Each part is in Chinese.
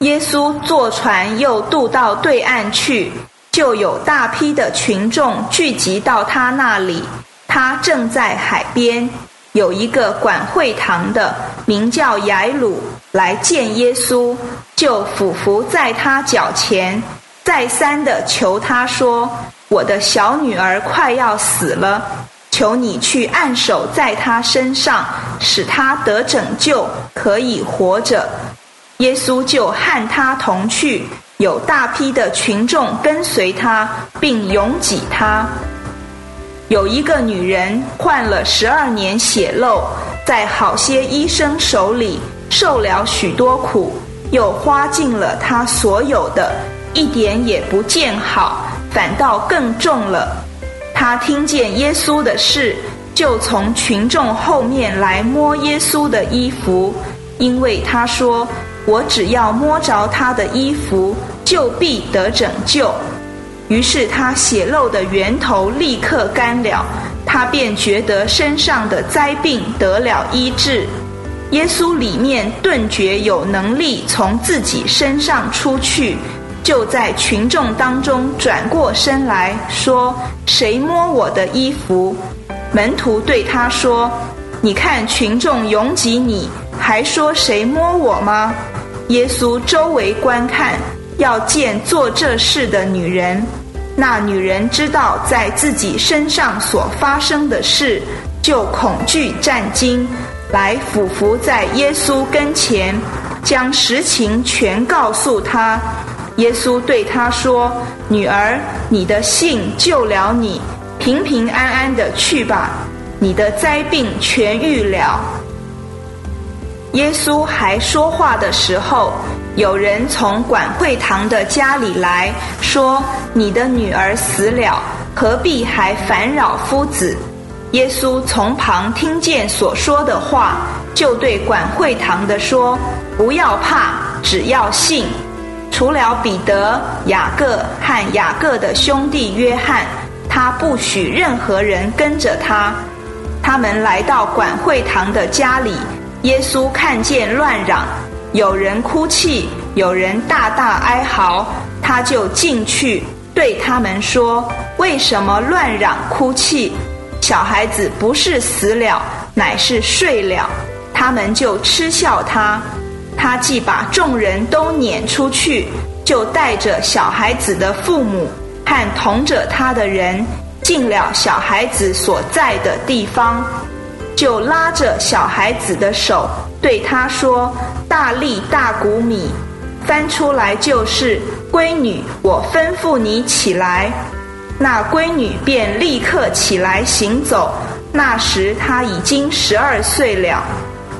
耶稣坐船又渡到对岸去，就有大批的群众聚集到他那里。他正在海边，有一个管会堂的，名叫雅鲁，来见耶稣，就俯伏在他脚前，再三的求他说：“我的小女儿快要死了，求你去按手在她身上，使她得拯救，可以活着。”耶稣就和他同去，有大批的群众跟随他，并拥挤他。有一个女人患了十二年血漏，在好些医生手里受了许多苦，又花尽了她所有的，一点也不见好，反倒更重了。她听见耶稣的事，就从群众后面来摸耶稣的衣服，因为他说。我只要摸着他的衣服，就必得拯救。于是他血漏的源头立刻干了，他便觉得身上的灾病得了医治。耶稣里面顿觉有能力从自己身上出去，就在群众当中转过身来说：“谁摸我的衣服？”门徒对他说：“你看群众拥挤，你还说谁摸我吗？”耶稣周围观看，要见做这事的女人。那女人知道在自己身上所发生的事，就恐惧战惊，来俯伏在耶稣跟前，将实情全告诉他。耶稣对他说：“女儿，你的信救了你，平平安安的去吧，你的灾病痊愈了。”耶稣还说话的时候，有人从管会堂的家里来说：“你的女儿死了，何必还烦扰夫子？”耶稣从旁听见所说的话，就对管会堂的说：“不要怕，只要信。除了彼得、雅各和雅各的兄弟约翰，他不许任何人跟着他。他们来到管会堂的家里。”耶稣看见乱嚷，有人哭泣，有人大大哀嚎，他就进去对他们说：“为什么乱嚷哭泣？小孩子不是死了，乃是睡了。”他们就嗤笑他。他既把众人都撵出去，就带着小孩子的父母和同着他的人，进了小孩子所在的地方。就拉着小孩子的手，对他说：“大力大谷米，翻出来就是闺女，我吩咐你起来。”那闺女便立刻起来行走。那时她已经十二岁了。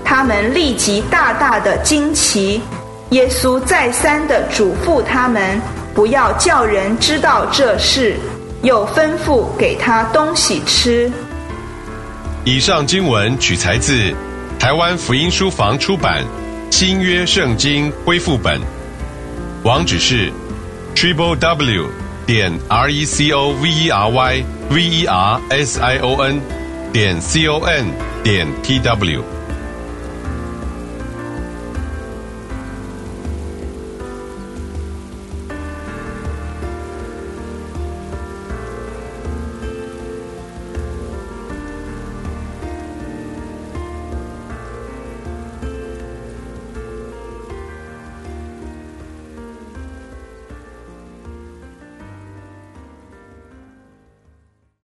他们立即大大的惊奇。耶稣再三的嘱咐他们，不要叫人知道这事，又吩咐给他东西吃。以上经文取材自台湾福音书房出版《新约圣经恢复本》，网址是 triple w 点 r e c o v e r y v e r s i o n 点 c o n 点 t w。